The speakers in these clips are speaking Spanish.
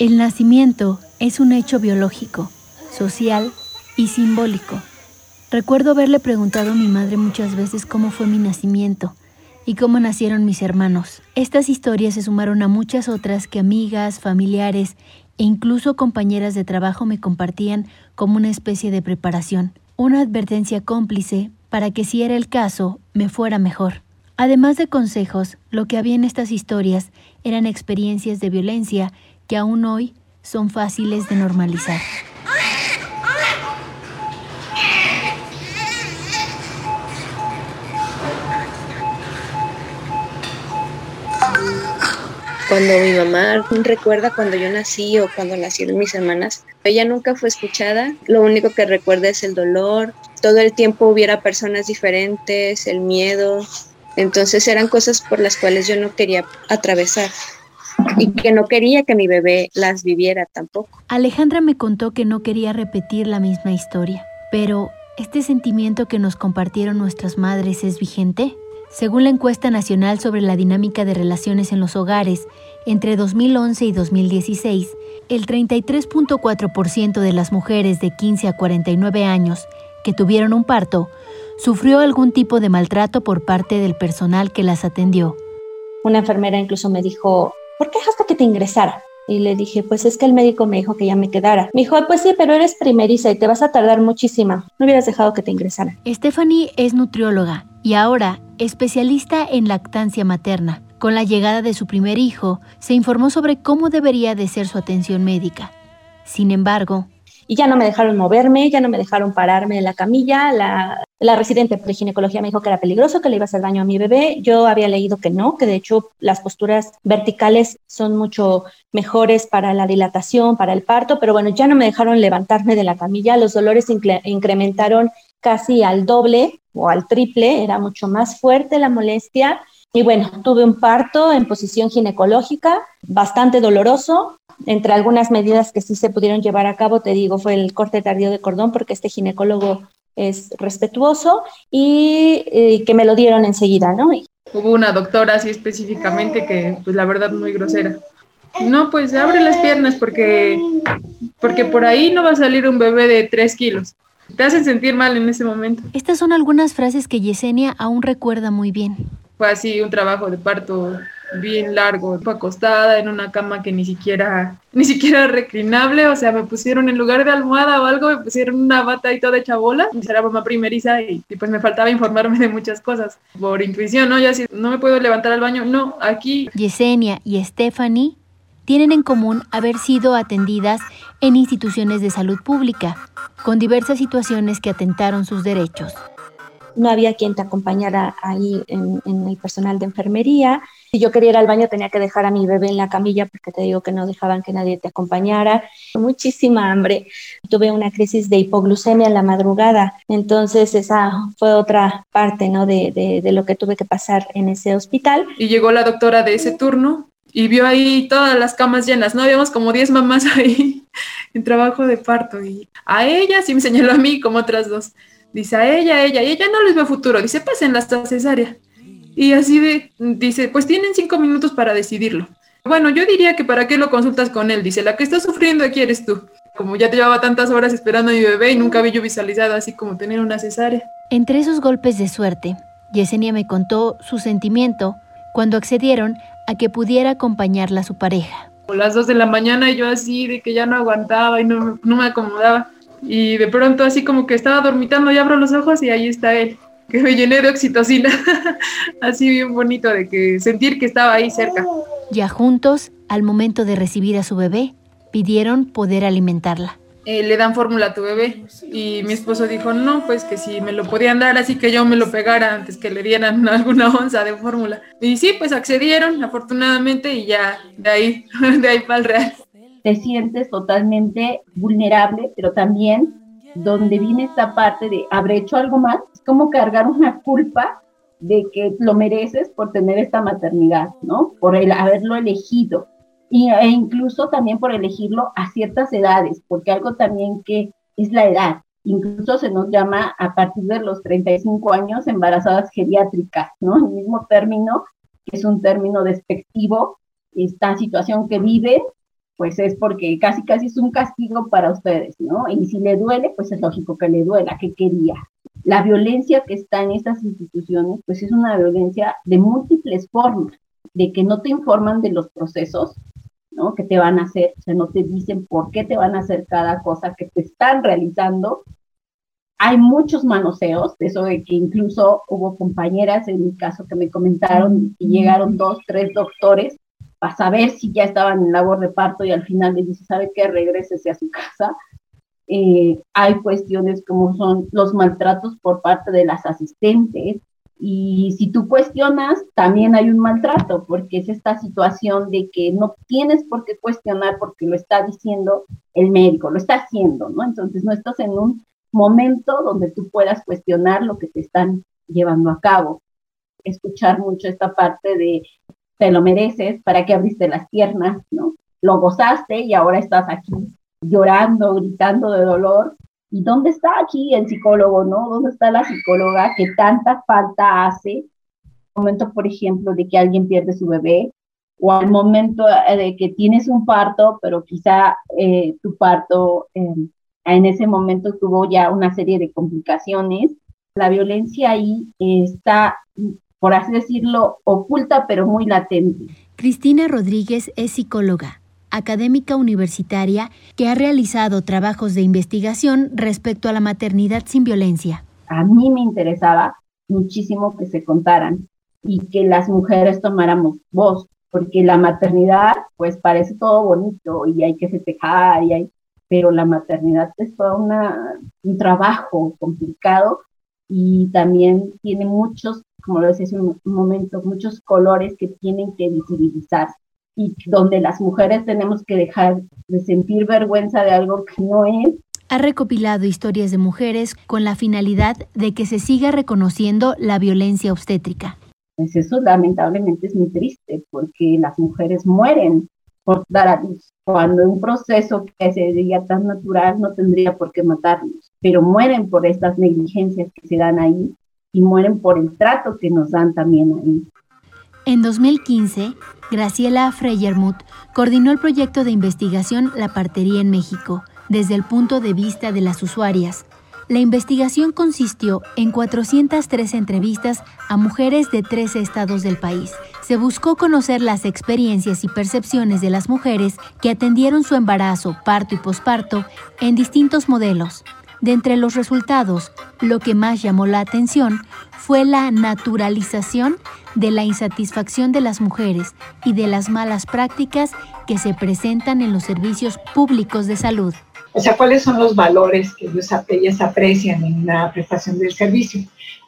El nacimiento es un hecho biológico, social y simbólico. Recuerdo haberle preguntado a mi madre muchas veces cómo fue mi nacimiento y cómo nacieron mis hermanos. Estas historias se sumaron a muchas otras que amigas, familiares e incluso compañeras de trabajo me compartían como una especie de preparación, una advertencia cómplice para que si era el caso, me fuera mejor. Además de consejos, lo que había en estas historias eran experiencias de violencia que aún hoy son fáciles de normalizar. Cuando mi mamá recuerda cuando yo nací o cuando nacieron mis hermanas, ella nunca fue escuchada. Lo único que recuerda es el dolor. Todo el tiempo hubiera personas diferentes, el miedo. Entonces eran cosas por las cuales yo no quería atravesar y que no quería que mi bebé las viviera tampoco. Alejandra me contó que no quería repetir la misma historia, pero ¿este sentimiento que nos compartieron nuestras madres es vigente? Según la encuesta nacional sobre la dinámica de relaciones en los hogares, entre 2011 y 2016, el 33.4% de las mujeres de 15 a 49 años que tuvieron un parto sufrió algún tipo de maltrato por parte del personal que las atendió. Una enfermera incluso me dijo, ¿por qué hasta que te ingresara? Y le dije, pues es que el médico me dijo que ya me quedara. Me dijo, pues sí, pero eres primeriza y te vas a tardar muchísima. No hubieras dejado que te ingresara. Stephanie es nutrióloga y ahora especialista en lactancia materna. Con la llegada de su primer hijo, se informó sobre cómo debería de ser su atención médica. Sin embargo, y ya no me dejaron moverme, ya no me dejaron pararme de la camilla. La, la residente de ginecología me dijo que era peligroso, que le iba a hacer daño a mi bebé. Yo había leído que no, que de hecho las posturas verticales son mucho mejores para la dilatación, para el parto, pero bueno, ya no me dejaron levantarme de la camilla. Los dolores incrementaron casi al doble o al triple, era mucho más fuerte la molestia. Y bueno, tuve un parto en posición ginecológica, bastante doloroso, entre algunas medidas que sí se pudieron llevar a cabo, te digo, fue el corte tardío de cordón, porque este ginecólogo es respetuoso y eh, que me lo dieron enseguida, ¿no? Hubo una doctora así específicamente que, pues la verdad, muy grosera. No, pues abre las piernas porque, porque por ahí no va a salir un bebé de tres kilos. Te hacen sentir mal en ese momento. Estas son algunas frases que Yesenia aún recuerda muy bien. Fue así un trabajo de parto bien largo, acostada en una cama que ni siquiera, ni siquiera reclinable, o sea, me pusieron en lugar de almohada o algo, me pusieron una bata y toda hecha bola, era mamá primeriza y, y, pues me faltaba informarme de muchas cosas, por intuición, ¿no? Ya si no me puedo levantar al baño, no, aquí. Yesenia y Stephanie tienen en común haber sido atendidas en instituciones de salud pública, con diversas situaciones que atentaron sus derechos no había quien te acompañara ahí en, el personal de enfermería. Si yo quería ir al baño tenía que dejar a mi bebé en la camilla porque te digo que no dejaban que nadie te acompañara. Muchísima hambre. Tuve una crisis de hipoglucemia en la madrugada. Entonces esa fue otra parte ¿no? de, de, lo que tuve que pasar en ese hospital. Y llegó la doctora de ese turno y vio ahí todas las camas llenas, ¿no? Habíamos como 10 mamás ahí en trabajo de parto y a ella sí me señaló a mí como otras dos. Dice a ella, ella, y ella no les ve futuro. Dice, pasen hasta cesárea. Y así de, dice, pues tienen cinco minutos para decidirlo. Bueno, yo diría que para qué lo consultas con él. Dice, la que está sufriendo aquí eres tú. Como ya te llevaba tantas horas esperando a mi bebé y nunca había yo visualizado así como tener una cesárea. Entre esos golpes de suerte, Yesenia me contó su sentimiento cuando accedieron a que pudiera acompañarla a su pareja. A las dos de la mañana y yo así de que ya no aguantaba y no, no me acomodaba y de pronto así como que estaba dormitando y abro los ojos y ahí está él, que me llené de oxitocina, así bien bonito de que sentir que estaba ahí cerca. Ya juntos, al momento de recibir a su bebé, pidieron poder alimentarla. Eh, le dan fórmula a tu bebé y mi esposo dijo no, pues que si me lo podían dar así que yo me lo pegara antes que le dieran alguna onza de fórmula. Y sí, pues accedieron afortunadamente y ya de ahí, de ahí para el real te sientes totalmente vulnerable, pero también donde viene esta parte de haber hecho algo más, es como cargar una culpa de que lo mereces por tener esta maternidad, ¿no? Por el haberlo elegido. E incluso también por elegirlo a ciertas edades, porque algo también que es la edad. Incluso se nos llama a partir de los 35 años embarazadas geriátricas, ¿no? El mismo término, que es un término despectivo, esta situación que vive pues es porque casi casi es un castigo para ustedes, ¿no? Y si le duele, pues es lógico que le duela, que quería. La violencia que está en estas instituciones, pues es una violencia de múltiples formas, de que no te informan de los procesos, ¿no? Que te van a hacer, o sea, no te dicen por qué te van a hacer cada cosa que te están realizando. Hay muchos manoseos, eso de que incluso hubo compañeras en mi caso que me comentaron y llegaron dos, tres doctores para saber si ya estaban en labor de parto y al final le dice, ¿sabe qué? Regrésese a su casa. Eh, hay cuestiones como son los maltratos por parte de las asistentes. Y si tú cuestionas, también hay un maltrato, porque es esta situación de que no tienes por qué cuestionar porque lo está diciendo el médico, lo está haciendo, ¿no? Entonces no estás en un momento donde tú puedas cuestionar lo que te están llevando a cabo. Escuchar mucho esta parte de te lo mereces, para que abriste las piernas, ¿no? Lo gozaste y ahora estás aquí llorando, gritando de dolor. ¿Y dónde está aquí el psicólogo, no? ¿Dónde está la psicóloga que tanta falta hace? momento, por ejemplo, de que alguien pierde su bebé, o al momento eh, de que tienes un parto, pero quizá eh, tu parto eh, en ese momento tuvo ya una serie de complicaciones. La violencia ahí está por así decirlo, oculta pero muy latente. Cristina Rodríguez es psicóloga, académica universitaria que ha realizado trabajos de investigación respecto a la maternidad sin violencia. A mí me interesaba muchísimo que se contaran y que las mujeres tomáramos voz, porque la maternidad pues parece todo bonito y hay que festejar, y hay, pero la maternidad es todo una, un trabajo complicado y también tiene muchos como lo decía hace un momento, muchos colores que tienen que visibilizar y donde las mujeres tenemos que dejar de sentir vergüenza de algo que no es. Ha recopilado historias de mujeres con la finalidad de que se siga reconociendo la violencia obstétrica. Pues eso lamentablemente es muy triste porque las mujeres mueren por dar a luz, cuando un proceso que se diría tan natural no tendría por qué matarnos, pero mueren por estas negligencias que se dan ahí y mueren por el trato que nos dan también ahí. En 2015, Graciela Freyermuth coordinó el proyecto de investigación La Partería en México desde el punto de vista de las usuarias. La investigación consistió en 403 entrevistas a mujeres de 13 estados del país. Se buscó conocer las experiencias y percepciones de las mujeres que atendieron su embarazo, parto y posparto en distintos modelos, de entre los resultados, lo que más llamó la atención fue la naturalización de la insatisfacción de las mujeres y de las malas prácticas que se presentan en los servicios públicos de salud. O sea, ¿cuáles son los valores que ellas aprecian en la prestación del servicio?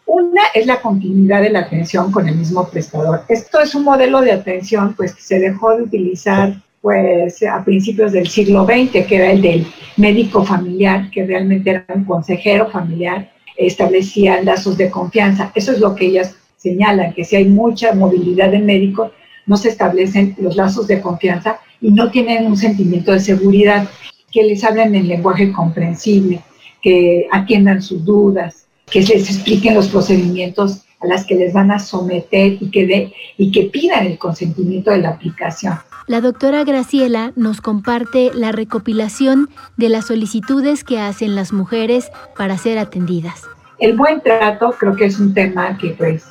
Una es la continuidad de la atención con el mismo prestador. Esto es un modelo de atención pues, que se dejó de utilizar pues a principios del siglo XX, que era el del médico familiar, que realmente era un consejero familiar, establecía lazos de confianza. Eso es lo que ellas señalan, que si hay mucha movilidad de médicos, no se establecen los lazos de confianza y no tienen un sentimiento de seguridad, que les hablen en lenguaje comprensible, que atiendan sus dudas, que les expliquen los procedimientos a las que les van a someter y que, de, y que pidan el consentimiento de la aplicación. La doctora Graciela nos comparte la recopilación de las solicitudes que hacen las mujeres para ser atendidas. El buen trato creo que es un tema que pues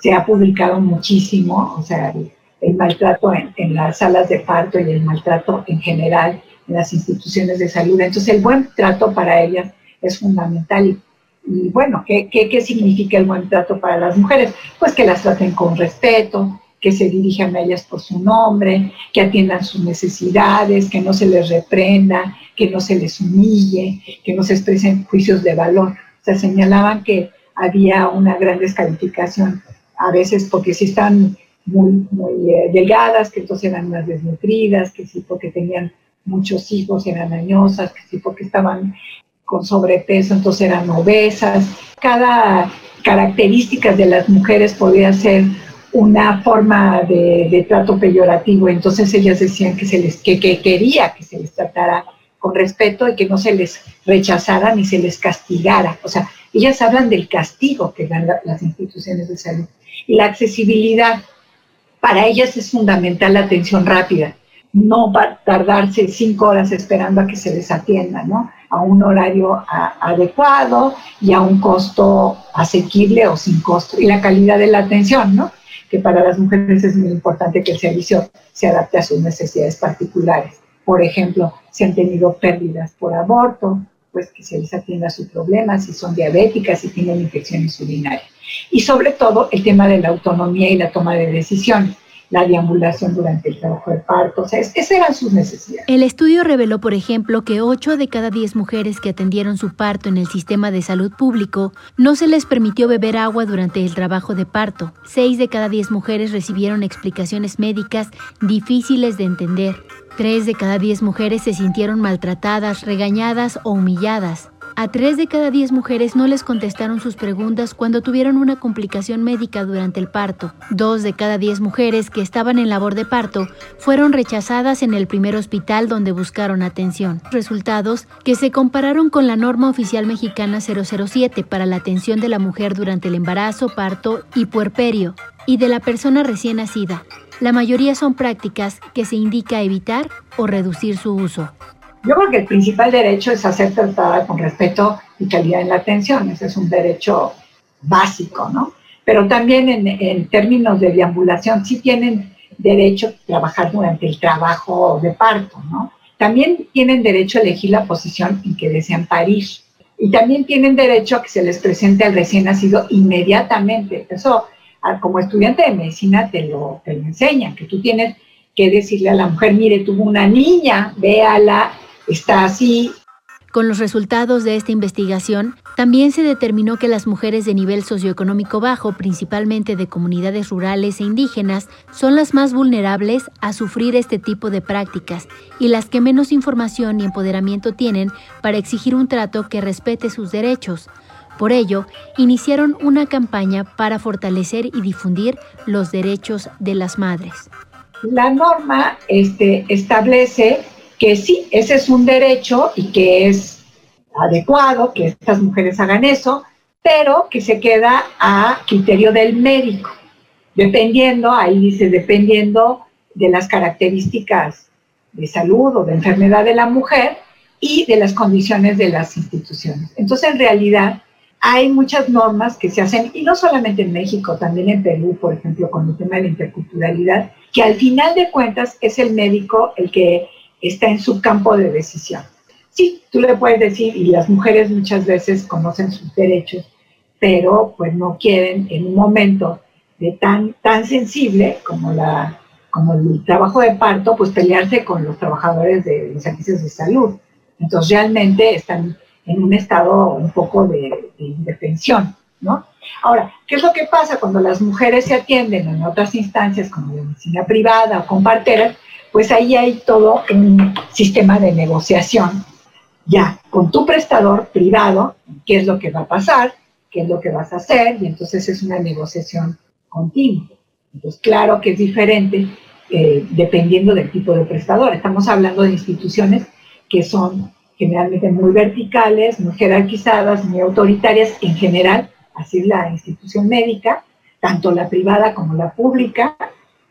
se ha publicado muchísimo, o sea, el, maltrato en, las salas de parto y el maltrato en general en las instituciones de salud. Entonces el buen trato para ellas es fundamental. Y, bueno, ¿qué, ¿qué, qué significa el buen trato para las mujeres? Pues que las traten con respeto, que se dirijan a ellas por su nombre, que atiendan sus necesidades, que no se les reprenda, que no se les humille, que no se expresen juicios de valor. Se señalaban que había una gran descalificación, a veces porque si están muy, muy eh, delgadas, que entonces eran más desnutridas, que sí porque tenían muchos hijos eran añosas, que sí porque estaban con sobrepeso, entonces eran obesas. Cada característica de las mujeres podía ser una forma de, trato peyorativo. Entonces ellas decían que, se les, que, quería que se les tratara con respeto y que no se les rechazara ni se les castigara. O sea, ellas hablan del castigo que dan las instituciones de salud. Y la accesibilidad, para ellas es fundamental la atención rápida. no tardarse cinco horas esperando a que se les atienda, ¿no? A un horario adecuado y a un costo asequible o sin costo. Y la calidad de la atención, ¿no? Que para las mujeres es muy importante que el servicio se adapte a sus necesidades particulares. Por ejemplo, si han tenido pérdidas por aborto, pues que se les atienda su problema, si son diabéticas, si tienen infecciones urinarias. Y sobre todo el tema de la autonomía y la toma de decisiones la deambulación durante el trabajo de parto. O sea, esas eran sus necesidades. El estudio reveló, por ejemplo, que 8 de cada 10 mujeres que atendieron su parto en el sistema de salud público no se les permitió beber agua durante el trabajo de parto. 6 de cada 10 mujeres recibieron explicaciones médicas difíciles de entender. 3 de cada 10 mujeres se sintieron maltratadas, regañadas o humilladas. A tres de cada diez mujeres no les contestaron sus preguntas cuando tuvieron una complicación médica durante el parto. Dos de cada diez mujeres que estaban en labor de parto fueron rechazadas en el primer hospital donde buscaron atención. Resultados que se compararon con la norma oficial mexicana 007 para la atención de la mujer durante el embarazo, parto y puerperio y de la persona recién nacida. La mayoría son prácticas que se indica evitar o reducir su uso. Yo creo que el principal derecho es ser tratada con respeto y calidad en la atención. Ese es un derecho básico, ¿no? Pero también en, términos de deambulación, sí tienen derecho a trabajar durante el trabajo de parto, ¿no? También tienen derecho a elegir la posición en que desean parir. Y también tienen derecho a que se les presente al recién nacido inmediatamente. Eso, como estudiante de medicina, te lo, te lo enseñan, que tú tienes que decirle a la mujer, mire, tuvo una niña, véala, está así. Con los resultados de esta investigación, también se determinó que las mujeres de nivel socioeconómico bajo, principalmente de comunidades rurales e indígenas, son las más vulnerables a sufrir este tipo de prácticas y las que menos información y empoderamiento tienen para exigir un trato que respete sus derechos. Por ello, iniciaron una campaña para fortalecer y difundir los derechos de las madres. La norma este, establece que sí, ese es un derecho y que es adecuado que estas mujeres hagan eso, pero que se queda a criterio del médico, dependiendo, ahí dice, dependiendo de las características de salud o de enfermedad de la mujer y de las condiciones de las instituciones. Entonces, en realidad, hay muchas normas que se hacen, y no solamente en México, también en Perú, por ejemplo, con el tema de la interculturalidad, que al final de cuentas es el médico el que está en su campo de decisión. Sí, tú le puedes decir, y las mujeres muchas veces conocen sus derechos, pero pues no quieren en un momento de tan, tan sensible como, la, como el trabajo de parto, pues pelearse con los trabajadores de los servicios de salud. Entonces realmente están en un estado un poco de, de indefensión, ¿no? Ahora, ¿qué es lo que pasa cuando las mujeres se atienden en otras instancias como la medicina privada o con parteras? Pues ahí hay todo un sistema de negociación ya con tu prestador privado, qué es lo que va a pasar, qué es lo que vas a hacer, y entonces es una negociación continua. Entonces, claro que es diferente eh, dependiendo del tipo de prestador. Estamos hablando de instituciones que son generalmente muy verticales, muy jerarquizadas, muy autoritarias en general, así es la institución médica, tanto la privada como la pública,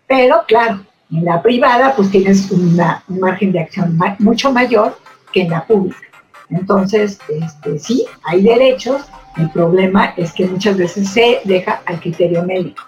pero claro, en la privada, pues tienes un margen de acción mucho mayor que en la pública. Entonces, este, sí, hay derechos. El problema es que muchas veces se deja al criterio médico.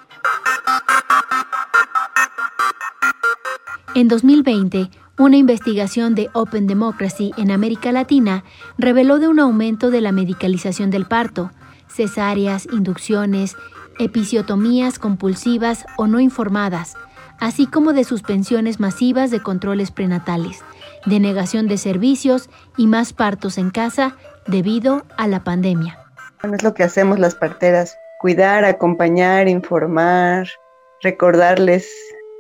En 2020, una investigación de Open Democracy en América Latina reveló de un aumento de la medicalización del parto, cesáreas, inducciones, episiotomías compulsivas o no informadas, así como de suspensiones masivas de controles prenatales, denegación de servicios y más partos en casa debido a la pandemia. es lo que hacemos las parteras, cuidar, acompañar, informar, recordarles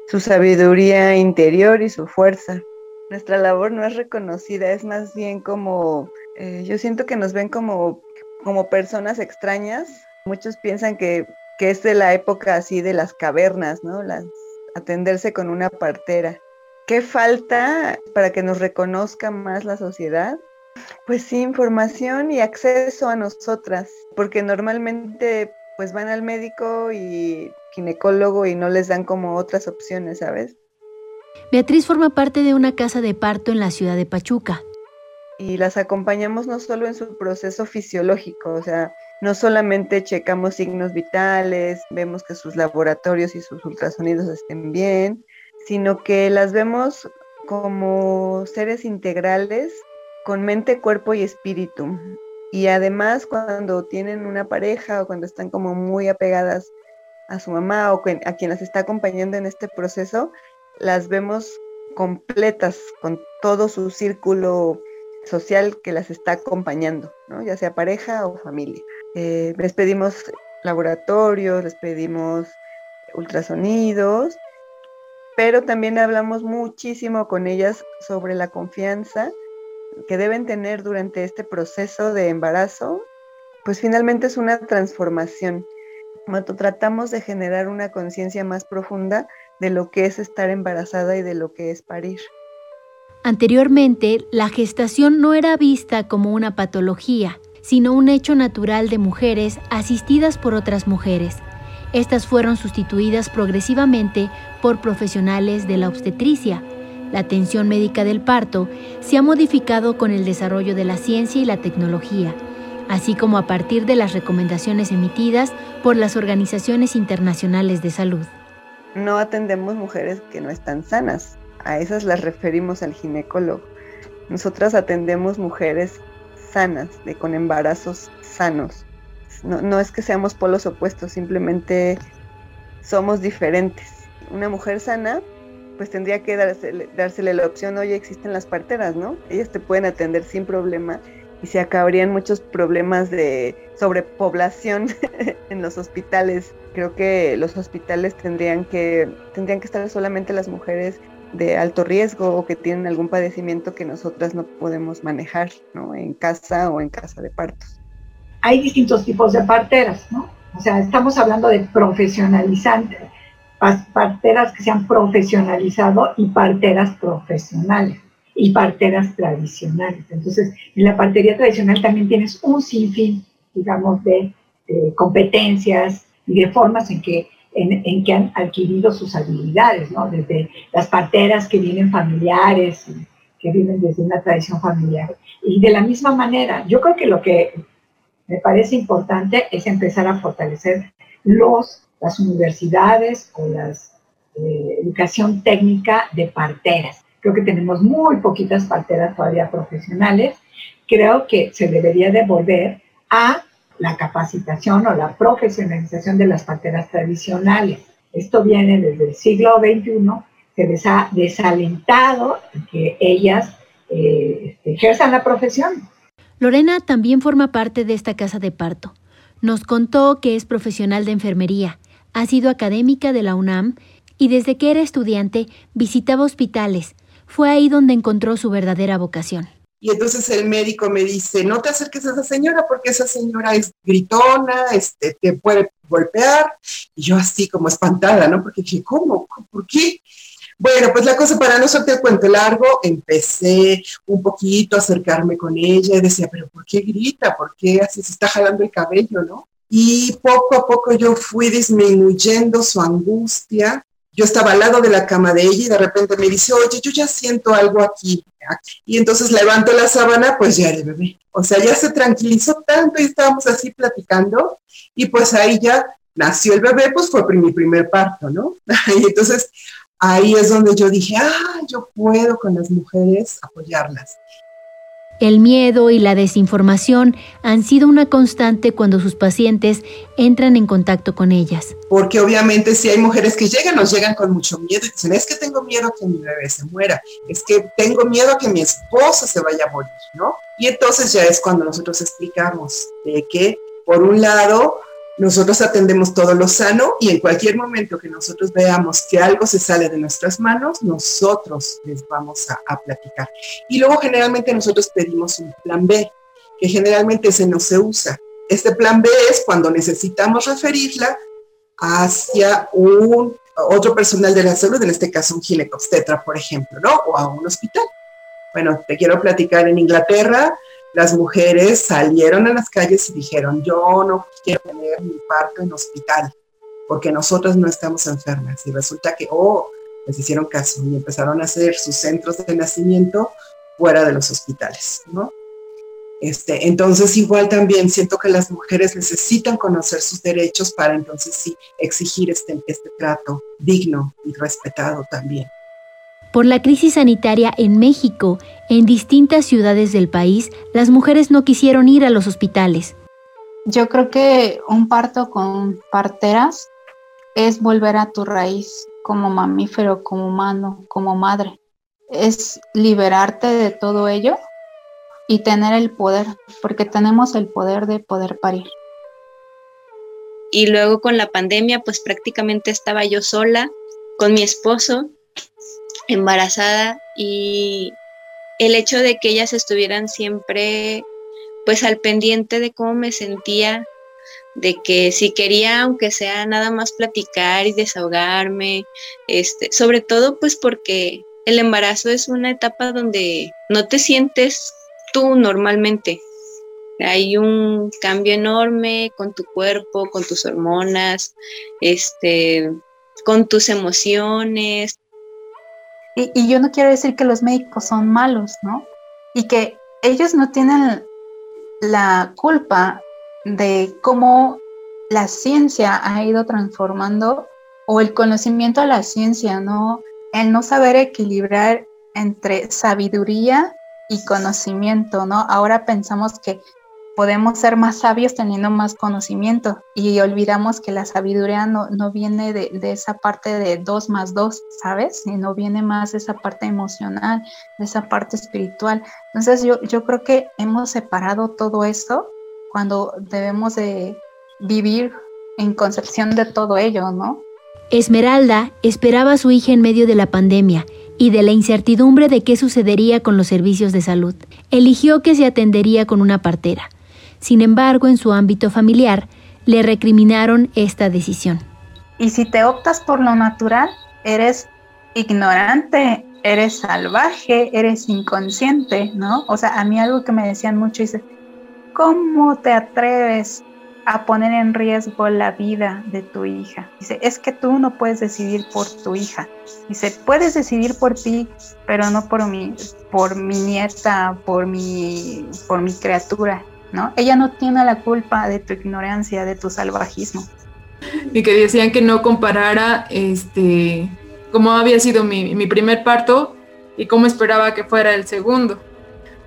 su sabiduría interior y su fuerza. Nuestra labor no es reconocida, es más bien como, eh, yo siento que nos ven como, como personas extrañas. Muchos piensan que, que es de la época así de las cavernas, ¿no? Las atenderse con una partera. ¿Qué falta para que nos reconozca más la sociedad? Pues sí, información y acceso a nosotras, porque normalmente pues van al médico y ginecólogo y no les dan como otras opciones, ¿sabes? Beatriz forma parte de una casa de parto en la ciudad de Pachuca. Y las acompañamos no solo en su proceso fisiológico, o sea, no solamente checamos signos vitales, vemos que sus laboratorios y sus ultrasonidos estén bien, sino que las vemos como seres integrales con mente, cuerpo y espíritu. Y además cuando tienen una pareja o cuando están como muy apegadas a su mamá o a quien las está acompañando en este proceso, las vemos completas con todo su círculo social que las está acompañando, ¿no? ya sea pareja o familia. Eh, les pedimos laboratorios, les pedimos ultrasonidos, pero también hablamos muchísimo con ellas sobre la confianza que deben tener durante este proceso de embarazo, pues finalmente es una transformación. Cuando tratamos de generar una conciencia más profunda de lo que es estar embarazada y de lo que es parir. Anteriormente, la gestación no era vista como una patología, sino un hecho natural de mujeres asistidas por otras mujeres. Estas fueron sustituidas progresivamente por profesionales de la obstetricia, la atención médica del parto se ha modificado con el desarrollo de la ciencia y la tecnología, así como a partir de las recomendaciones emitidas por las organizaciones internacionales de salud. No atendemos mujeres que no están sanas, a esas las referimos al ginecólogo. Nosotras atendemos mujeres sanas, de, con embarazos sanos. No, no es que seamos polos opuestos, simplemente somos diferentes. Una mujer sana pues tendría que dársele, la opción, oye, existen las parteras, ¿no? Ellas te pueden atender sin problema y se acabarían muchos problemas de sobrepoblación en los hospitales. Creo que los hospitales tendrían que, tendrían que estar solamente las mujeres de alto riesgo o que tienen algún padecimiento que nosotras no podemos manejar, ¿no? En casa o en casa de partos. Hay distintos tipos de parteras, ¿no? O sea, estamos hablando de profesionalizantes, parteras que se han profesionalizado y parteras profesionales y parteras tradicionales. Entonces, en la partería tradicional también tienes un sinfín, digamos, de, competencias y de formas en que, en, que han adquirido sus habilidades, ¿no? Desde las parteras que vienen familiares, que vienen desde una tradición familiar. Y de la misma manera, yo creo que lo que me parece importante es empezar a fortalecer los las universidades o la eh, educación técnica de parteras. Creo que tenemos muy poquitas parteras todavía profesionales. Creo que se debería devolver a la capacitación o la profesionalización de las parteras tradicionales. Esto viene desde el siglo XXI, se les ha desalentado que ellas eh, ejerzan la profesión. Lorena también forma parte de esta casa de parto. Nos contó que es profesional de enfermería ha sido académica de la UNAM y desde que era estudiante visitaba hospitales. Fue ahí donde encontró su verdadera vocación. Y entonces el médico me dice, no te acerques a esa señora porque esa señora es gritona, este, te puede golpear. Y yo así como espantada, ¿no? Porque dije, ¿cómo? ¿Por qué? Bueno, pues la cosa para no hacerte el cuento largo, empecé un poquito a acercarme con ella y decía, pero ¿por qué grita? ¿Por qué así se está jalando el cabello, no? y poco a poco yo fui disminuyendo su angustia. Yo estaba al lado de la cama de ella y de repente me dice, oye, yo ya siento algo aquí. Y entonces levanto la sábana, pues ya era bebé. O sea, ya se tranquilizó tanto y estábamos así platicando y pues ahí ya nació el bebé, pues fue mi primer parto, ¿no? Y entonces ahí es donde yo dije, ah, yo puedo con las mujeres apoyarlas. El miedo y la desinformación han sido una constante cuando sus pacientes entran en contacto con ellas. Porque obviamente si hay mujeres que llegan, nos llegan con mucho miedo y dicen, es que tengo miedo que mi bebé se muera, es que tengo miedo a que mi esposa se vaya a morir, ¿no? Y entonces ya es cuando nosotros explicamos de que, por un lado, nosotros atendemos todo lo sano y en cualquier momento que nosotros veamos que algo se sale de nuestras manos, nosotros les vamos a, platicar. Y luego generalmente nosotros pedimos un plan B, que generalmente ese no se usa. Este plan B es cuando necesitamos referirla hacia un otro personal de la salud, en este caso un ginecobstetra, por ejemplo, ¿no? O a un hospital. Bueno, te quiero platicar en Inglaterra, las mujeres salieron a las calles y dijeron, yo no quiero tener mi parto en hospital, porque nosotros no estamos enfermas. Y resulta que, oh, les hicieron caso y empezaron a hacer sus centros de nacimiento fuera de los hospitales, ¿no? Este, entonces igual también siento que las mujeres necesitan conocer sus derechos para entonces sí exigir este, este trato digno y respetado también. Por la crisis sanitaria en México, en distintas ciudades del país, las mujeres no quisieron ir a los hospitales. Yo creo que un parto con parteras es volver a tu raíz como mamífero, como humano, como madre. Es liberarte de todo ello y tener el poder, porque tenemos el poder de poder parir. Y luego con la pandemia, pues prácticamente estaba yo sola con mi esposo, embarazada, y el hecho de que ellas estuvieran siempre pues al pendiente de cómo me sentía, de que si quería, aunque sea nada más platicar y desahogarme, este, sobre todo pues porque el embarazo es una etapa donde no te sientes tú normalmente. Hay un cambio enorme con tu cuerpo, con tus hormonas, este, con tus emociones. Y, yo no quiero decir que los médicos son malos, ¿no? Y que ellos no tienen la culpa de cómo la ciencia ha ido transformando o el conocimiento a la ciencia, ¿no? El no saber equilibrar entre sabiduría y conocimiento, ¿no? Ahora pensamos que podemos ser más sabios teniendo más conocimiento y olvidamos que la sabiduría no, no viene de, de, esa parte de dos más dos, ¿sabes? Sino viene más de esa parte emocional, de esa parte espiritual. Entonces yo, yo creo que hemos separado todo esto cuando debemos de vivir en concepción de todo ello, ¿no? Esmeralda esperaba a su hija en medio de la pandemia y de la incertidumbre de qué sucedería con los servicios de salud. Eligió que se atendería con una partera. Sin embargo, en su ámbito familiar, le recriminaron esta decisión. Y si te optas por lo natural, eres ignorante, eres salvaje, eres inconsciente, ¿no? O sea, a mí algo que me decían mucho dice, ¿cómo te atreves a poner en riesgo la vida de tu hija. Dice, es que tú no puedes decidir por tu hija. Dice, puedes decidir por ti, pero no por mi, por mi nieta, por mi, por mi criatura, ¿no? Ella no tiene la culpa de tu ignorancia, de tu salvajismo. Y que decían que no comparara este cómo había sido mi, mi primer parto y cómo esperaba que fuera el segundo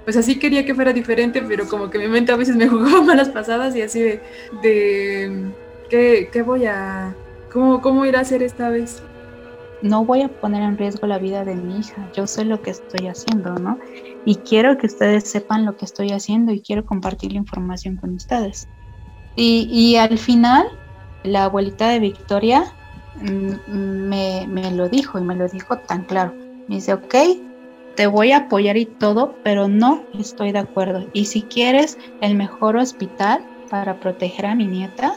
pues así quería que fuera diferente, pero como que mi mente a veces me jugaba malas pasadas y así de, de ¿qué, voy a, cómo, cómo ir a hacer esta vez? No voy a poner en riesgo la vida de mi hija, yo sé lo que estoy haciendo, ¿no? Y quiero que ustedes sepan lo que estoy haciendo y quiero compartir la información con ustedes. Y, y al final, la abuelita de Victoria mm, me, me lo dijo y me lo dijo tan claro. Me dice, ok, te voy a apoyar y todo, pero no estoy de acuerdo. Y si quieres el mejor hospital para proteger a mi nieta,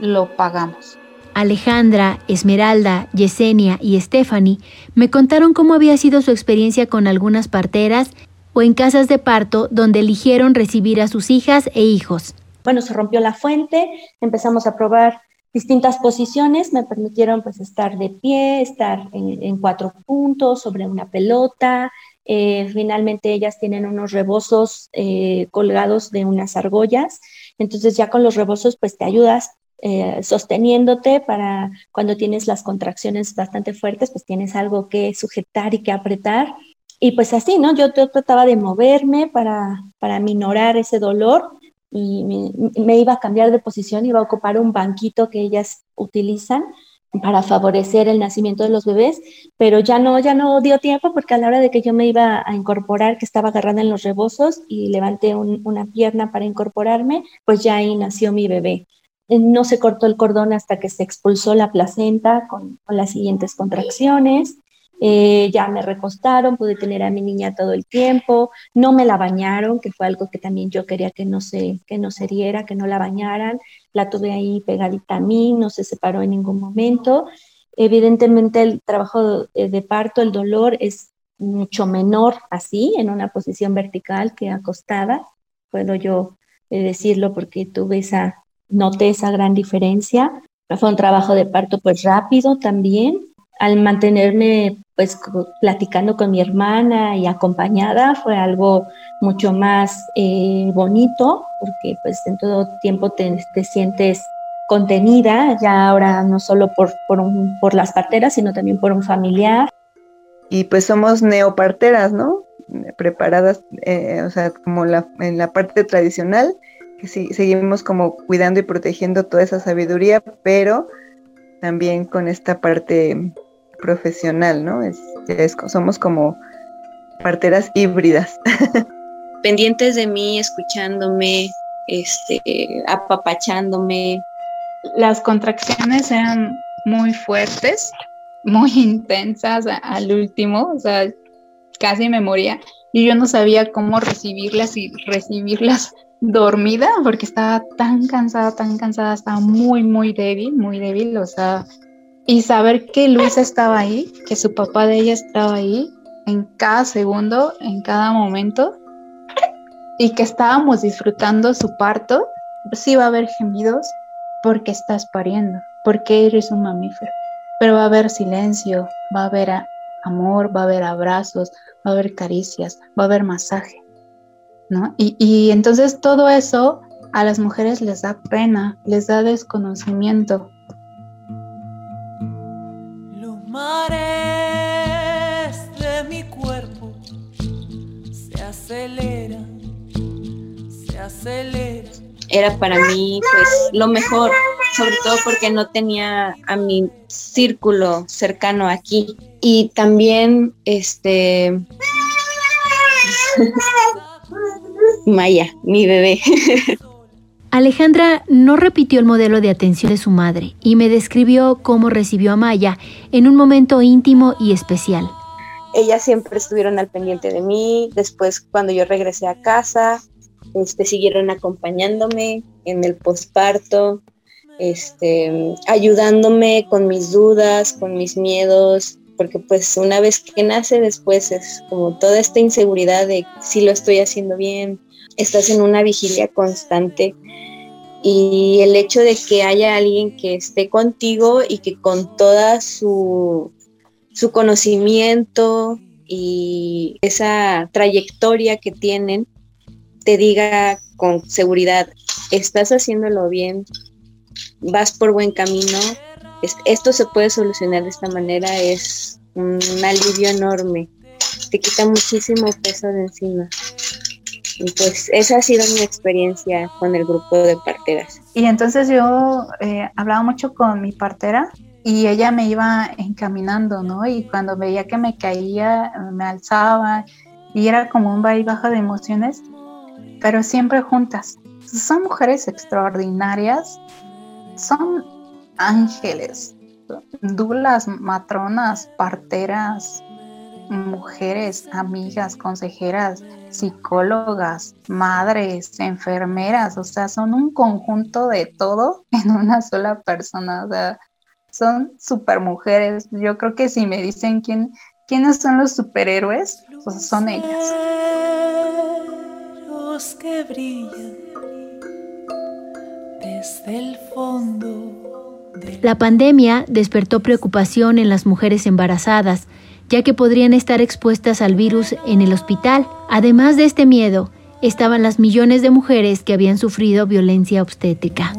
lo pagamos. Alejandra, Esmeralda, Yesenia y Stephanie me contaron cómo había sido su experiencia con algunas parteras o en casas de parto donde eligieron recibir a sus hijas e hijos. Bueno, se rompió la fuente, empezamos a probar distintas posiciones, me permitieron pues estar de pie, estar en, cuatro puntos sobre una pelota, eh, finalmente ellas tienen unos rebozos eh, colgados de unas argollas, entonces ya con los rebozos pues te ayudas eh, sosteniéndote para cuando tienes las contracciones bastante fuertes, pues tienes algo que sujetar y que apretar. Y pues así, ¿no? Yo, trataba de moverme para, para minorar ese dolor y me, iba a cambiar de posición, iba a ocupar un banquito que ellas utilizan para favorecer el nacimiento de los bebés, pero ya no, ya no dio tiempo porque a la hora de que yo me iba a incorporar, que estaba agarrada en los rebozos y levanté una pierna para incorporarme, pues ya ahí nació mi bebé. Eh, no se cortó el cordón hasta que se expulsó la placenta con las siguientes contracciones. Eh, ya me recostaron, pude tener a mi niña todo el tiempo, no me la bañaron, que fue algo que también yo quería que no se, que no se diera, que no la bañaran, la tuve ahí pegadita a mí, no se separó en ningún momento. Evidentemente el trabajo de parto, el dolor es mucho menor así, en una posición vertical que acostada, puedo yo eh, decirlo porque tuve esa, noté esa gran diferencia. Fue un trabajo de parto pues rápido también, al mantenerme pues platicando con mi hermana y acompañada fue algo mucho más eh, bonito, porque pues en todo tiempo te, sientes contenida, ya ahora no solo por, por, por las parteras, sino también por un familiar. Y pues somos neoparteras, ¿no? Preparadas, eh, o sea, como la, en la parte tradicional, que sí, seguimos como cuidando y protegiendo toda esa sabiduría, pero también con esta parte profesional, ¿no? Es, somos como parteras híbridas. Pendientes de mí, escuchándome, este, apapachándome. Las contracciones eran muy fuertes, muy intensas al último, o sea, casi me moría. Y yo no sabía cómo recibirlas y recibirlas dormida porque estaba tan cansada, tan cansada, estaba muy, muy débil, muy débil, o sea, y saber que Luisa estaba ahí, que su papá de ella estaba ahí en cada segundo, en cada momento, y que estábamos disfrutando su parto, sí va a haber gemidos porque estás pariendo, porque eres un mamífero, pero va a haber silencio, va a haber amor, va a haber abrazos, va a haber caricias, va a haber masaje, ¿no? Y, y entonces todo eso a las mujeres les da pena, les da desconocimiento, Era para mí pues lo mejor, sobre todo porque no tenía a mi círculo cercano aquí y también este Maya, mi bebé. Alejandra no repitió el modelo de atención de su madre y me describió cómo recibió a Maya en un momento íntimo y especial. Ellas siempre estuvieron al pendiente de mí, después cuando yo regresé a casa, este, siguieron acompañándome en el posparto, este, ayudándome con mis dudas, con mis miedos, porque pues una vez que nace después es como toda esta inseguridad de si lo estoy haciendo bien, estás en una vigilia constante. Y el hecho de que haya alguien que esté contigo y que con toda su, su conocimiento y esa trayectoria que tienen, te diga con seguridad, estás haciéndolo bien, vas por buen camino, esto se puede solucionar de esta manera, es un alivio enorme, te quita muchísimo peso de encima. Y pues esa ha sido mi experiencia con el grupo de parteras. Y entonces yo eh, hablaba mucho con mi partera y ella me iba encaminando, ¿no? Y cuando veía que me caía, me alzaba y era como un va y baja de emociones, pero siempre juntas. Son mujeres extraordinarias, son ángeles, dulas, matronas, parteras, mujeres, amigas, consejeras, psicólogas, madres, enfermeras, o sea, son un conjunto de todo en una sola persona, o sea, son super mujeres. Yo creo que si me dicen quién, quiénes son los superhéroes, pues son ellas. Que brillan desde el fondo. La pandemia despertó preocupación en las mujeres embarazadas, ya que podrían estar expuestas al virus en el hospital. Además de este miedo, estaban las millones de mujeres que habían sufrido violencia obstétrica.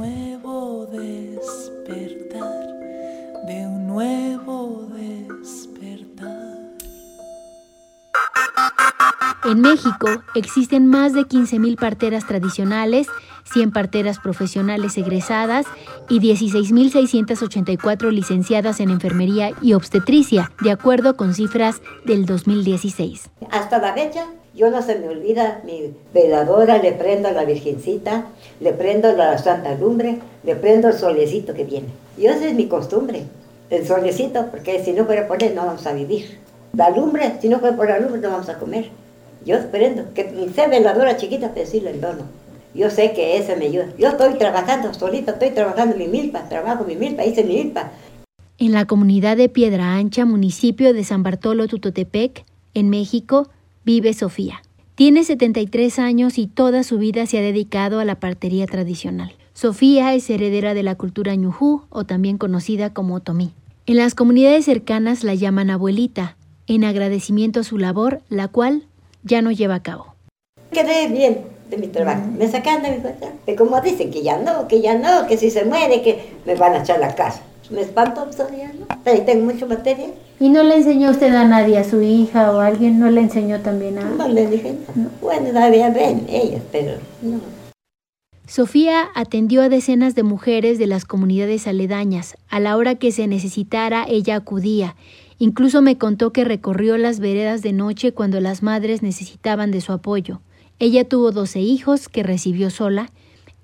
En México existen más de 15.000 parteras tradicionales 100 parteras profesionales egresadas y 16.684 licenciadas en enfermería y obstetricia, de acuerdo con cifras del 2016. Hasta la fecha, yo no se me olvida mi veladora, le prendo a la Virgencita, le prendo la Santa Lumbre, le prendo el solecito que viene. Y esa es mi costumbre, el solecito, porque si no fuera por él no vamos a vivir. La lumbre, si no fuera por la lumbre no vamos a comer. Yo prendo, que sea veladora chiquita, sí el dono. Yo sé que ese me ayuda. Yo estoy trabajando solita, estoy trabajando mi milpa, trabajo mi milpa, hice mi milpa. En la comunidad de Piedra Ancha, municipio de San Bartolo Tutotepec, en México, vive Sofía. Tiene 73 años y toda su vida se ha dedicado a la partería tradicional. Sofía es heredera de la cultura ñujú o también conocida como otomí. En las comunidades cercanas la llaman abuelita, en agradecimiento a su labor, la cual ya no lleva a cabo. Quedé bien de mi trabajo. Me sacan de mi casa. Que como dicen que ya no, que ya no, que si se muere, que me van a echar la casa. Me espanto todavía, ¿no? Ahí tengo mucha materia. ¿Y no le enseñó usted a nadie, a su hija o a alguien? ¿No le enseñó también a...? No le dije, no. Bueno, todavía ven ellas, pero no. Sofía atendió a decenas de mujeres de las comunidades aledañas. A la hora que se necesitara, ella acudía. Incluso me contó que recorrió las veredas de noche cuando las madres necesitaban de su apoyo. Ella tuvo 12 hijos que recibió sola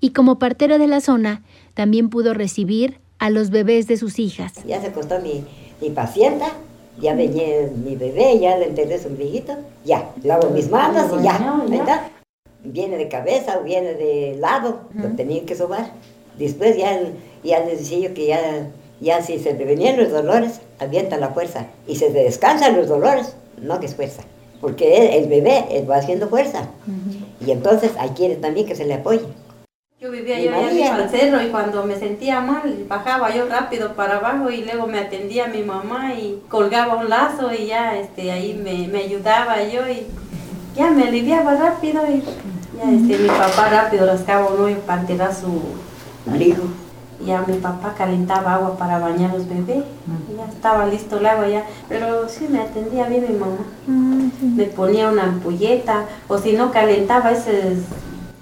y como partera de la zona también pudo recibir a los bebés de sus hijas. Ya se acostó mi, mi pacienta, ya venía mi bebé, ya le enterré su ombliguito, ya, lavo mis manos y ya, ¿verdad? Viene de cabeza o viene de lado, lo tenía que sobar. Después ya, ya les decía yo que ya, ya si se prevenían los dolores, avienta la fuerza. Y se descansan los dolores, no que es fuerza. Porque el, bebé él va haciendo fuerza. Y entonces ahí quiere también que se le apoye. Yo vivía yo allá al cerro y cuando me sentía mal bajaba yo rápido para abajo y luego me atendía mi mamá y colgaba un lazo y ya este, ahí me, me ayudaba yo y ya me aliviaba rápido y ya este, mi papá rápido rascaba un hoyo para tirar su marido. Y ya mi papá calentaba agua para bañar los bebés. Ya estaba listo el agua ya. Pero sí me atendía bien mi mamá. Me ponía una ampolleta o si no calentaba ese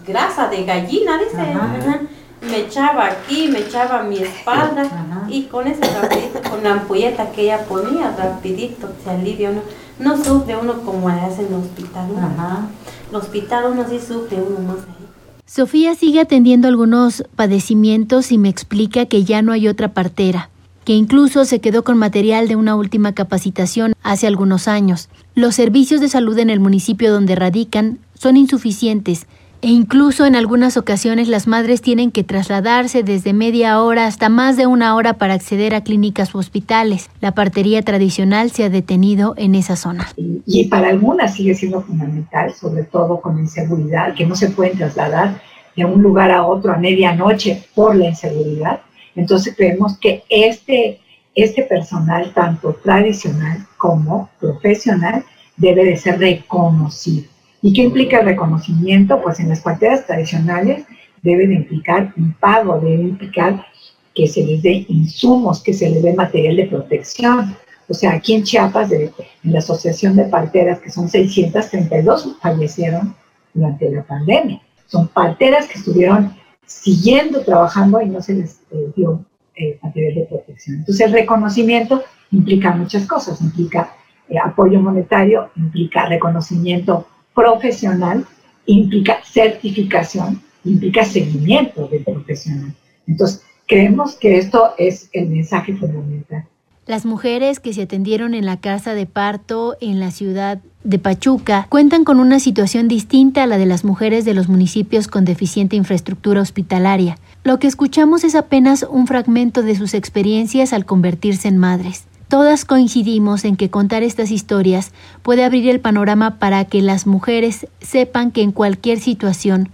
grasa de gallina, dice. Ajá. Me echaba aquí, me echaba mi espalda y con ese rapidito, con la ampolleta que ella ponía, rapidito se alivia uno. No sufre uno como hace en el hospital. ¿no? El hospital uno sí sufre uno más ahí. Sofía sigue atendiendo algunos padecimientos y me explica que ya no hay otra partera, que incluso se quedó con material de una última capacitación hace algunos años. Los servicios de salud en el municipio donde radican son insuficientes e incluso en algunas ocasiones las madres tienen que trasladarse desde media hora hasta más de una hora para acceder a clínicas u hospitales. La partería tradicional se ha detenido en esa zona. Y, para algunas sigue siendo fundamental, sobre todo con inseguridad, que no se pueden trasladar de un lugar a otro a medianoche por la inseguridad. Entonces creemos que este, este personal, tanto tradicional como profesional, debe de ser reconocido. ¿Y qué implica el reconocimiento? Pues en las parteras tradicionales debe de implicar un pago, debe implicar que se les dé insumos, que se les dé material de protección. O sea, aquí en Chiapas, en la Asociación de Parteras, que son 632, fallecieron durante la pandemia. Son parteras que estuvieron siguiendo trabajando y no se les eh, dio eh, material de protección. Entonces, el reconocimiento implica muchas cosas. Implica eh, apoyo monetario, implica reconocimiento profesional implica certificación, implica seguimiento del profesional. Entonces, creemos que esto es el mensaje fundamental. Las mujeres que se atendieron en la casa de parto en la ciudad de Pachuca cuentan con una situación distinta a la de las mujeres de los municipios con deficiente infraestructura hospitalaria. Lo que escuchamos es apenas un fragmento de sus experiencias al convertirse en madres. Todas coincidimos en que contar estas historias puede abrir el panorama para que las mujeres sepan que en cualquier situación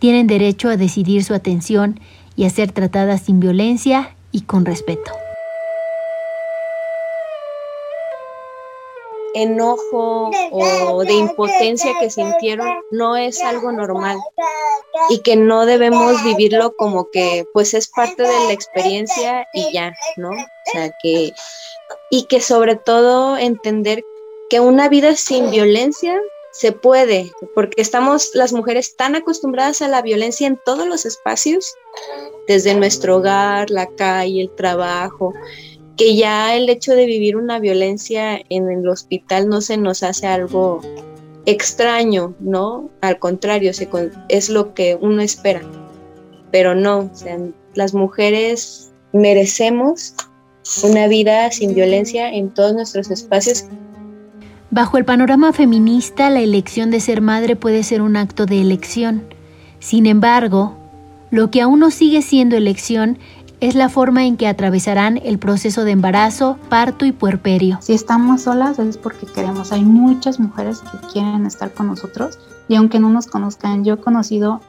tienen derecho a decidir su atención y a ser tratadas sin violencia y con respeto. enojo o de impotencia que sintieron no es algo normal y que no debemos vivirlo como que pues es parte de la experiencia y ya, ¿no? O sea, que y que sobre todo entender que una vida sin violencia se puede, porque estamos las mujeres tan acostumbradas a la violencia en todos los espacios, desde nuestro hogar, la calle, el trabajo, que ya el hecho de vivir una violencia en el hospital no se nos hace algo extraño, ¿no? Al contrario, se es lo que uno espera. Pero no, o sea, las mujeres merecemos una vida sin violencia en todos nuestros espacios. Bajo el panorama feminista, la elección de ser madre puede ser un acto de elección. Sin embargo, lo que aún no sigue siendo elección es la forma en que atravesarán el proceso de embarazo, parto y puerperio. Si estamos solas es porque queremos. Hay muchas mujeres que quieren estar con nosotros y aunque no nos conozcan, yo he conocido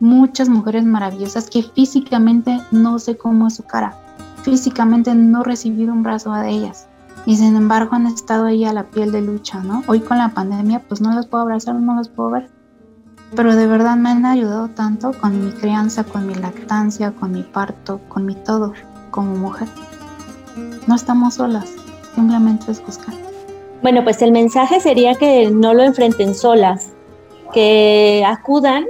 muchas mujeres maravillosas que físicamente no sé cómo es su cara, físicamente no recibido un brazo de ellas, y sin embargo han estado ahí a la piel de lucha, ¿no? Hoy con la pandemia pues no las puedo abrazar, no las puedo ver, pero de verdad me han ayudado tanto con mi crianza, con mi lactancia, con mi parto, con mi todo como mujer. No estamos solas, simplemente es buscar. Bueno, pues el mensaje sería que no lo enfrenten solas, que acudan,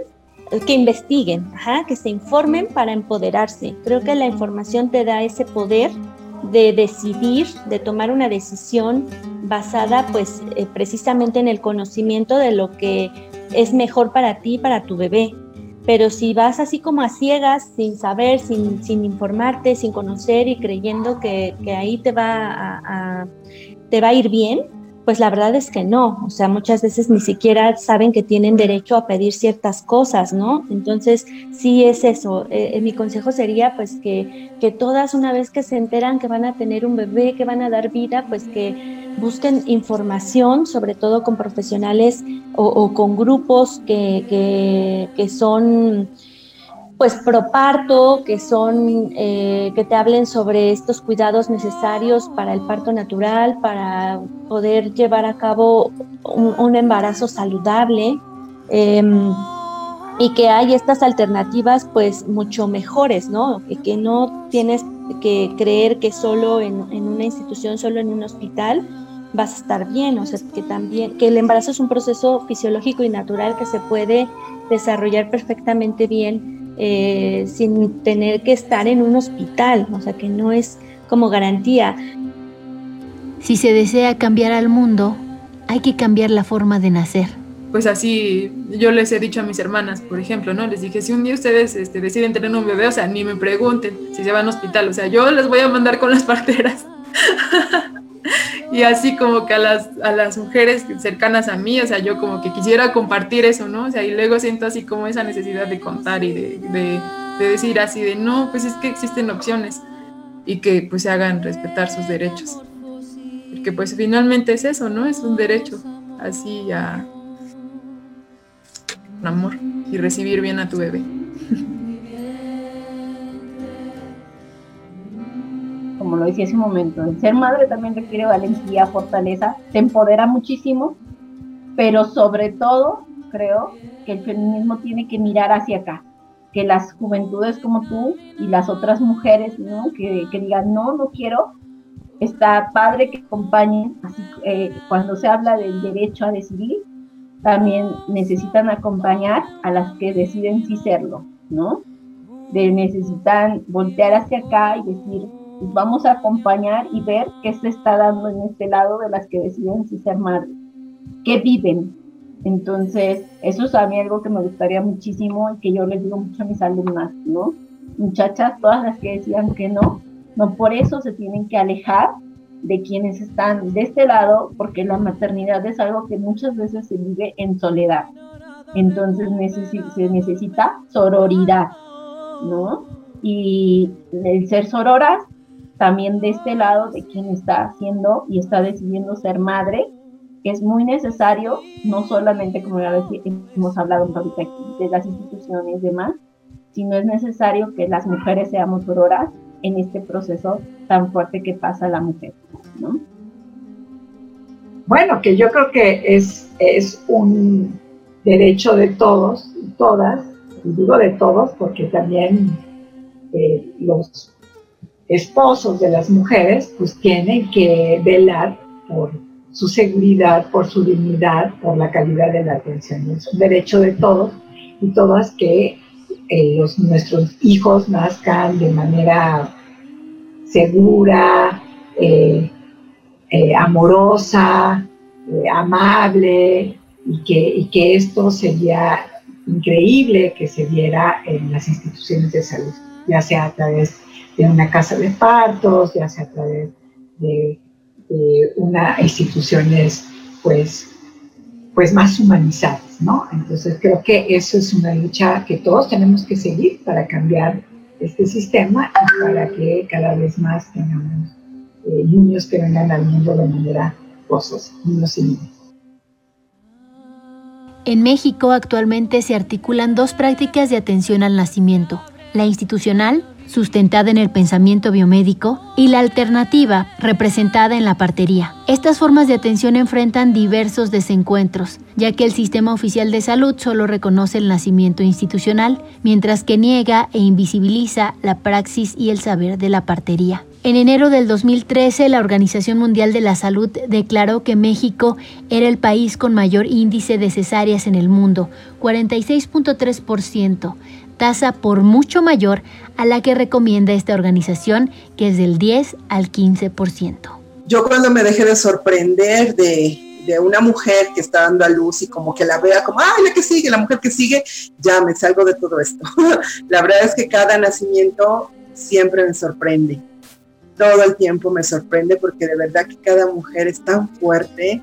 que investiguen, que se informen para empoderarse. Creo que la información te da ese poder de decidir, de tomar una decisión basada pues eh, precisamente en el conocimiento de lo que es mejor para ti para tu bebé. Pero si vas así como a ciegas, sin saber, sin, sin informarte, sin conocer y creyendo que, que ahí te va te va a ir bien, pues la verdad es que no, o sea, muchas veces ni siquiera saben que tienen derecho a pedir ciertas cosas, ¿no? Entonces, sí es eso. Eh, eh, mi consejo sería pues que, que todas una vez que se enteran que van a tener un bebé, que van a dar vida, pues que busquen información, sobre todo con profesionales o, con grupos que, que, que son pues proparto, que son, eh, que te hablen sobre estos cuidados necesarios para el parto natural, para poder llevar a cabo un, embarazo saludable. Em, y que hay estas alternativas pues mucho mejores, ¿no? Que, que no tienes que creer que solo en, en, una institución, solo en un hospital vas a estar bien, o sea, que también, que el embarazo es un proceso fisiológico y natural que se puede desarrollar perfectamente bien eh, sin tener que estar en un hospital, o sea que no es como garantía. Si se desea cambiar al mundo, hay que cambiar la forma de nacer. Pues así yo les he dicho a mis hermanas, por ejemplo, ¿no? Les dije, si un día ustedes este, deciden tener un bebé, o sea, ni me pregunten si se van al hospital, o sea, yo les voy a mandar con las parteras. Y así como que a las, a las mujeres cercanas a mí, o sea, yo como que quisiera compartir eso, ¿no? O sea, y luego siento así como esa necesidad de contar y de, de, de decir así de, no, pues es que existen opciones y que pues se hagan respetar sus derechos. Porque pues finalmente es eso, ¿no? Es un derecho así a un amor y recibir bien a tu bebé. Como lo decía hace un momento, el ser madre también requiere valentía, fortaleza, te empodera muchísimo, pero sobre todo creo que el feminismo tiene que mirar hacia acá, que las juventudes como tú y las otras mujeres, ¿no? que, digan, no, no quiero, está padre que acompañen, así eh, cuando se habla del derecho a decidir, también necesitan acompañar a las que deciden sí serlo, ¿no? De necesitan voltear hacia acá y decir, vamos a acompañar y ver qué se está dando en este lado de las que deciden si ser madres, qué viven. Entonces, eso es a mí algo que me gustaría muchísimo y que yo les digo mucho a mis alumnas, ¿no? Muchachas, todas las que decían que no, no por eso se tienen que alejar de quienes están de este lado, porque la maternidad es algo que muchas veces se vive en soledad. Entonces se necesita sororidad, ¿no? Y el ser sororas también de este lado de quien está haciendo y está decidiendo ser madre, que es muy necesario, no solamente como ya hemos hablado ahorita aquí, de las instituciones y demás, sino es necesario que las mujeres seamos auroras en este proceso tan fuerte que pasa la mujer, ¿no? Bueno, que yo creo que es, es un derecho de todos todas, y digo de todos porque también eh, los esposos de las mujeres, pues tienen que velar por su seguridad, por su dignidad, por la calidad de la atención. Es un derecho de todos y todas que eh, los, nuestros hijos nazcan de manera segura, eh, eh, amorosa, amable, y que, y que esto sería increíble que se viera en las instituciones de salud, ya sea a través de una casa de partos, ya sea a través de, una instituciones pues, pues más humanizadas, ¿no? Entonces creo que eso es una lucha que todos tenemos que seguir para cambiar este sistema y para que cada vez más tengamos eh, niños que vengan al mundo de manera gozosa, niños y niñas. En México actualmente se articulan dos prácticas de atención al nacimiento, la institucional sustentada en el pensamiento biomédico, y la alternativa, representada en la partería. Estas formas de atención enfrentan diversos desencuentros, ya que el sistema oficial de salud solo reconoce el nacimiento institucional, mientras que niega e invisibiliza la praxis y el saber de la partería. En enero del 2013, la Organización Mundial de la Salud declaró que México era el país con mayor índice de cesáreas en el mundo, 46.3%, tasa por mucho mayor a la que recomienda esta organización, que es del 10 al 15%. Yo cuando me dejé de sorprender de, de una mujer que está dando a luz y como que la vea como, ay, la que sigue, la mujer que sigue, ya me salgo de todo esto. la verdad es que cada nacimiento siempre me sorprende todo el tiempo me sorprende porque de verdad que cada mujer es tan fuerte,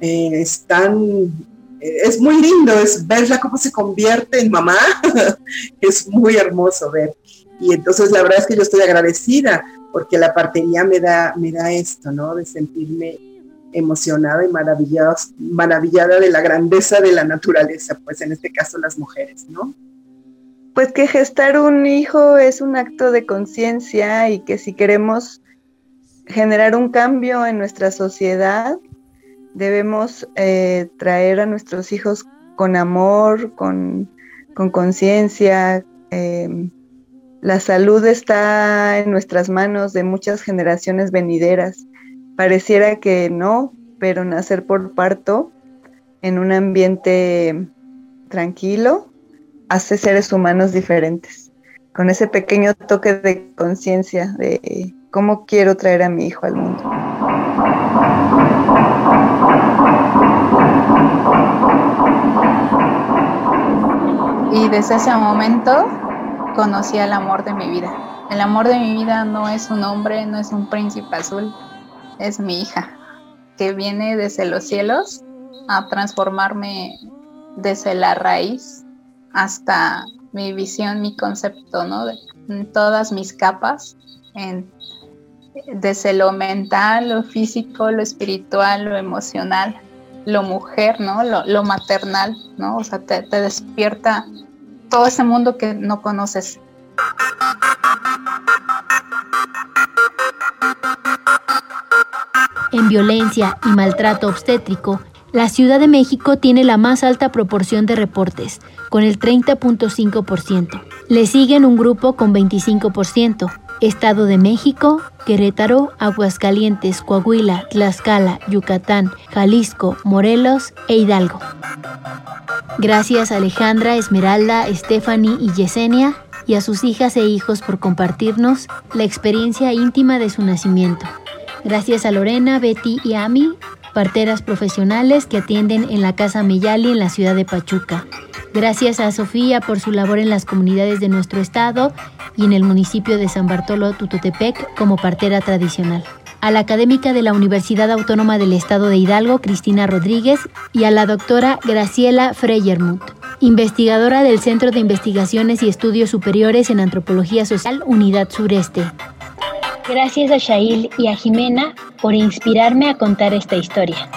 eh, es tan, es muy lindo, es verla cómo se convierte en mamá, es muy hermoso ver. Y entonces la verdad es que yo estoy agradecida porque la partería me da, me da esto, ¿no? De sentirme emocionada y maravillada, maravillada de la grandeza de la naturaleza, pues en este caso las mujeres, ¿no? Pues que gestar un hijo es un acto de conciencia y que si queremos generar un cambio en nuestra sociedad, debemos eh, traer a nuestros hijos con amor, con conciencia. Em, la salud está en nuestras manos de muchas generaciones venideras. Pareciera que no, pero nacer por parto en un ambiente tranquilo hace seres humanos diferentes, con ese pequeño toque de conciencia de cómo quiero traer a mi hijo al mundo. Y desde ese momento conocí al amor de mi vida. El amor de mi vida no es un hombre, no es un príncipe azul, es mi hija, que viene desde los cielos a transformarme desde la raíz hasta mi visión, mi concepto, ¿no? en todas mis capas, desde lo mental, lo físico, lo espiritual, lo emocional, lo mujer, ¿no? Lo, maternal, ¿no? O sea, te despierta todo ese mundo que no conoces. En violencia y maltrato obstétrico, la Ciudad de México tiene la más alta proporción de reportes, con el 30.5%. Le siguen un grupo con 25%. Estado de México, Querétaro, Aguascalientes, Coahuila, Tlaxcala, Yucatán, Jalisco, Morelos e Hidalgo. Gracias a Alejandra, Esmeralda, Stephanie y Yesenia y a sus hijas e hijos por compartirnos la experiencia íntima de su nacimiento. Gracias a Lorena, Betty y Ami parteras profesionales que atienden en la Casa Meyali en la ciudad de Pachuca. Gracias a Sofía por su labor en las comunidades de nuestro estado y en el municipio de San Bartolo Tututepec como partera tradicional. A la académica de la Universidad Autónoma del Estado de Hidalgo, Cristina Rodríguez, y a la doctora Graciela Freyermuth, investigadora del Centro de Investigaciones y Estudios Superiores en Antropología Social, Unidad Sureste. Gracias a Shail y a Jimena por inspirarme a contar esta historia.